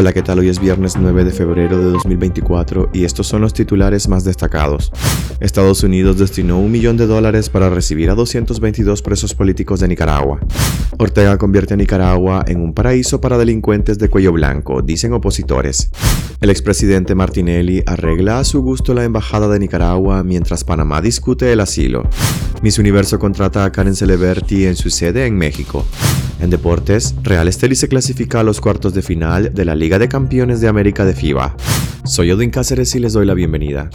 Hola, ¿qué tal? Hoy es viernes 9 de febrero de 2024 y estos son los titulares más destacados. Estados Unidos destinó un millón de dólares para recibir a 222 presos políticos de Nicaragua. Ortega convierte a Nicaragua en un paraíso para delincuentes de cuello blanco, dicen opositores. El expresidente Martinelli arregla a su gusto la embajada de Nicaragua mientras Panamá discute el asilo. Miss Universo contrata a Karen Celeberti en su sede en México. En deportes, Real Estelí se clasifica a los cuartos de final de la Liga de Campeones de América de FIBA. Soy Odin Cáceres y les doy la bienvenida.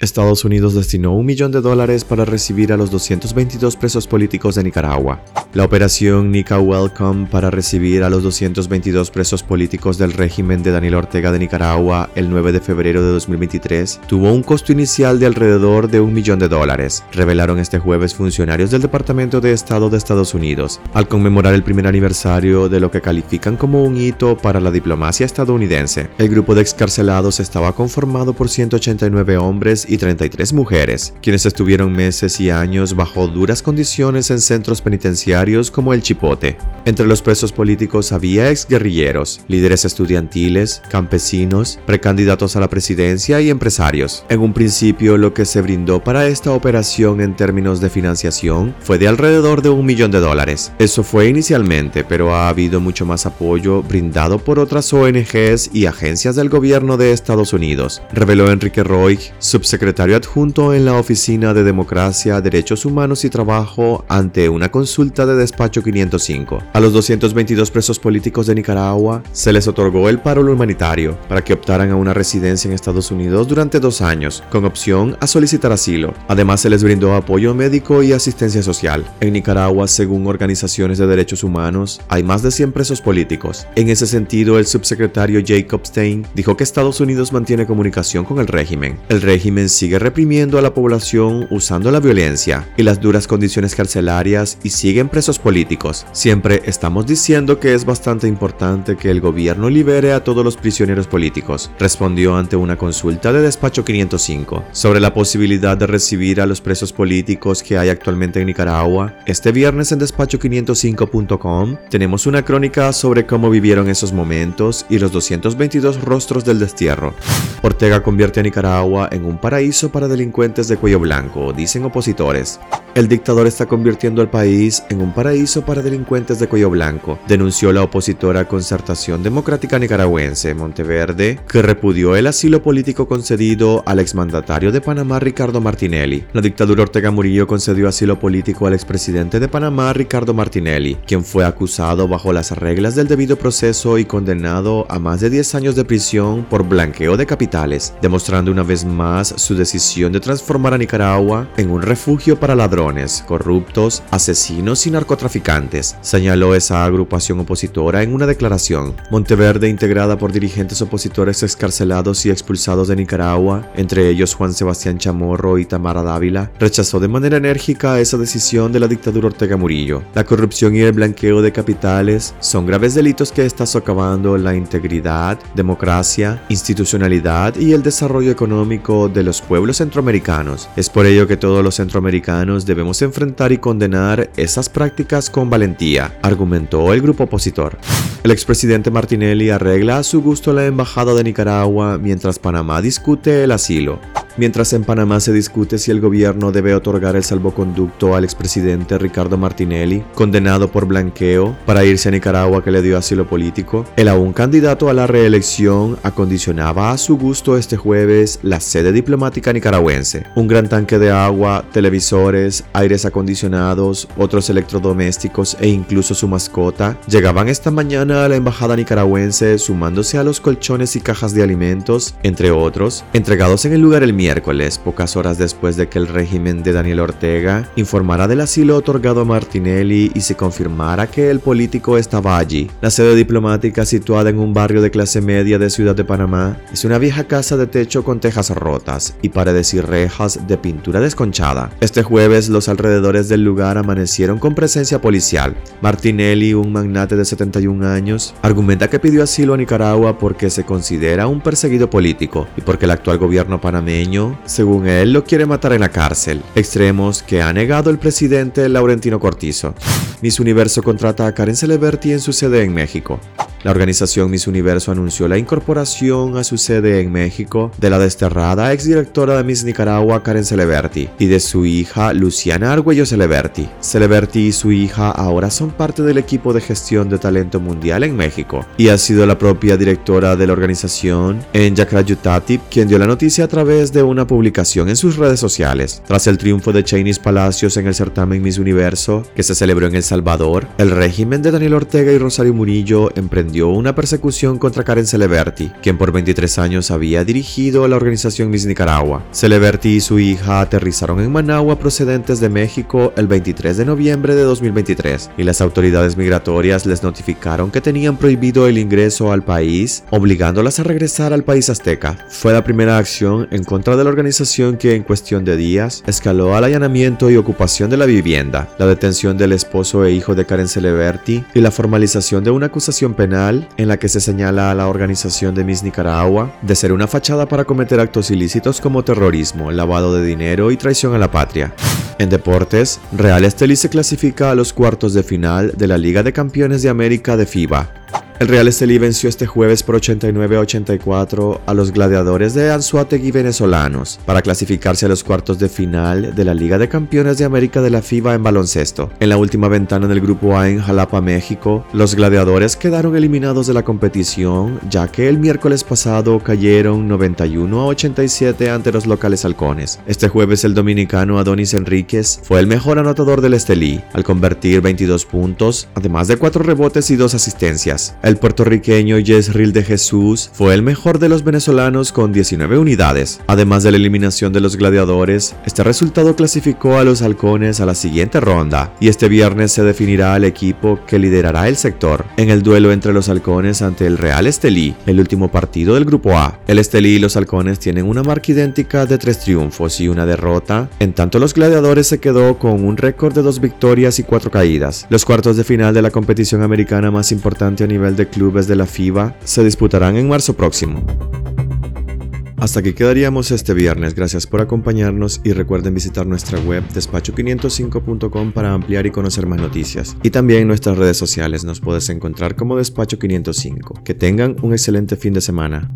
Estados Unidos destinó un millón de dólares para recibir a los 222 presos políticos de Nicaragua. La operación Nica Welcome para recibir a los 222 presos políticos del régimen de Daniel Ortega de Nicaragua el 9 de febrero de 2023 tuvo un costo inicial de alrededor de un millón de dólares, revelaron este jueves funcionarios del Departamento de Estado de Estados Unidos, al conmemorar el primer aniversario de lo que califican como un hito para la diplomacia estadounidense. El grupo de excarcelados estaba conformado por 189 hombres y 33 mujeres, quienes estuvieron meses y años bajo duras condiciones en centros penitenciarios como el Chipote. Entre los presos políticos había exguerrilleros, líderes estudiantiles, campesinos, precandidatos a la presidencia y empresarios. En un principio, lo que se brindó para esta operación en términos de financiación fue de alrededor de un millón de dólares. Eso fue inicialmente, pero ha habido mucho más apoyo brindado por otras ONGs y agencias del gobierno de Estados Unidos, reveló Enrique Roy, subsecretario secretario adjunto en la Oficina de Democracia, Derechos Humanos y Trabajo ante una consulta de despacho 505. A los 222 presos políticos de Nicaragua se les otorgó el paro humanitario para que optaran a una residencia en Estados Unidos durante dos años, con opción a solicitar asilo. Además, se les brindó apoyo médico y asistencia social. En Nicaragua, según organizaciones de derechos humanos, hay más de 100 presos políticos. En ese sentido, el subsecretario Jacob Stein dijo que Estados Unidos mantiene comunicación con el régimen. El régimen sigue reprimiendo a la población usando la violencia y las duras condiciones carcelarias y siguen presos políticos. Siempre estamos diciendo que es bastante importante que el gobierno libere a todos los prisioneros políticos, respondió ante una consulta de despacho 505 sobre la posibilidad de recibir a los presos políticos que hay actualmente en Nicaragua. Este viernes en despacho505.com tenemos una crónica sobre cómo vivieron esos momentos y los 222 rostros del destierro. Ortega convierte a Nicaragua en un paraíso paraíso para delincuentes de cuello blanco, dicen opositores. El dictador está convirtiendo al país en un paraíso para delincuentes de cuello blanco, denunció la opositora Concertación Democrática Nicaragüense, Monteverde, que repudió el asilo político concedido al exmandatario de Panamá Ricardo Martinelli. La dictadura Ortega Murillo concedió asilo político al expresidente de Panamá Ricardo Martinelli, quien fue acusado bajo las reglas del debido proceso y condenado a más de 10 años de prisión por blanqueo de capitales, demostrando una vez más su decisión de transformar a Nicaragua en un refugio para ladrones, corruptos, asesinos y narcotraficantes, señaló esa agrupación opositora en una declaración. Monteverde, integrada por dirigentes opositores excarcelados y expulsados de Nicaragua, entre ellos Juan Sebastián Chamorro y Tamara Dávila, rechazó de manera enérgica esa decisión de la dictadura Ortega Murillo. La corrupción y el blanqueo de capitales son graves delitos que están socavando la integridad, democracia, institucionalidad y el desarrollo económico de los pueblos centroamericanos. Es por ello que todos los centroamericanos debemos enfrentar y condenar esas prácticas con valentía, argumentó el grupo opositor. El expresidente Martinelli arregla a su gusto la embajada de Nicaragua mientras Panamá discute el asilo. Mientras en Panamá se discute si el gobierno debe otorgar el salvoconducto al expresidente Ricardo Martinelli, condenado por blanqueo, para irse a Nicaragua que le dio asilo político, el aún candidato a la reelección acondicionaba a su gusto este jueves la sede diplomática nicaragüense. Un gran tanque de agua, televisores, aires acondicionados, otros electrodomésticos e incluso su mascota llegaban esta mañana a la embajada nicaragüense sumándose a los colchones y cajas de alimentos, entre otros, entregados en el lugar el miércoles miércoles, pocas horas después de que el régimen de Daniel Ortega informara del asilo otorgado a Martinelli y se confirmara que el político estaba allí. La sede diplomática, situada en un barrio de clase media de Ciudad de Panamá, es una vieja casa de techo con tejas rotas y paredes y rejas de pintura desconchada. Este jueves, los alrededores del lugar amanecieron con presencia policial. Martinelli, un magnate de 71 años, argumenta que pidió asilo a Nicaragua porque se considera un perseguido político y porque el actual gobierno panameño según él, lo quiere matar en la cárcel. Extremos que ha negado el presidente Laurentino Cortizo. Miss Universo contrata a Karen Celeberti en su sede en México. La organización Miss Universo anunció la incorporación a su sede en México de la desterrada exdirectora de Miss Nicaragua Karen Celeberti y de su hija Luciana Argüello Celeberti. Celeberti y su hija ahora son parte del equipo de gestión de talento mundial en México y ha sido la propia directora de la organización en Yutati quien dio la noticia a través de una publicación en sus redes sociales. Tras el triunfo de Chinese Palacios en el certamen Miss Universo que se celebró en El Salvador, el régimen de Daniel Ortega y Rosario Murillo emprendió una persecución contra Karen Celeberti, quien por 23 años había dirigido la organización Miss Nicaragua. Celeberti y su hija aterrizaron en Managua procedentes de México el 23 de noviembre de 2023 y las autoridades migratorias les notificaron que tenían prohibido el ingreso al país, obligándolas a regresar al país azteca. Fue la primera acción en contra de la organización que en cuestión de días escaló al allanamiento y ocupación de la vivienda, la detención del esposo e hijo de Karen Celeberti y la formalización de una acusación penal en la que se señala a la organización de Miss Nicaragua de ser una fachada para cometer actos ilícitos como terrorismo, lavado de dinero y traición a la patria. En deportes, Real Estelí se clasifica a los cuartos de final de la Liga de Campeones de América de FIBA. El Real Estelí venció este jueves por 89 a 84 a los gladiadores de Anzuategui venezolanos para clasificarse a los cuartos de final de la Liga de Campeones de América de la FIBA en baloncesto. En la última ventana del Grupo A en Jalapa, México, los gladiadores quedaron eliminados de la competición ya que el miércoles pasado cayeron 91 a 87 ante los locales halcones. Este jueves el dominicano Adonis Enríquez fue el mejor anotador del Estelí al convertir 22 puntos, además de 4 rebotes y 2 asistencias. Puertorriqueño Yesril de Jesús fue el mejor de los venezolanos con 19 unidades. Además de la eliminación de los gladiadores, este resultado clasificó a los halcones a la siguiente ronda y este viernes se definirá el equipo que liderará el sector en el duelo entre los halcones ante el Real Estelí, el último partido del grupo A. El Estelí y los halcones tienen una marca idéntica de tres triunfos y una derrota, en tanto los gladiadores se quedó con un récord de dos victorias y cuatro caídas. Los cuartos de final de la competición americana más importante a nivel de clubes de la FIBA se disputarán en marzo próximo. Hasta aquí quedaríamos este viernes, gracias por acompañarnos y recuerden visitar nuestra web despacho505.com para ampliar y conocer más noticias. Y también nuestras redes sociales nos puedes encontrar como despacho505. Que tengan un excelente fin de semana.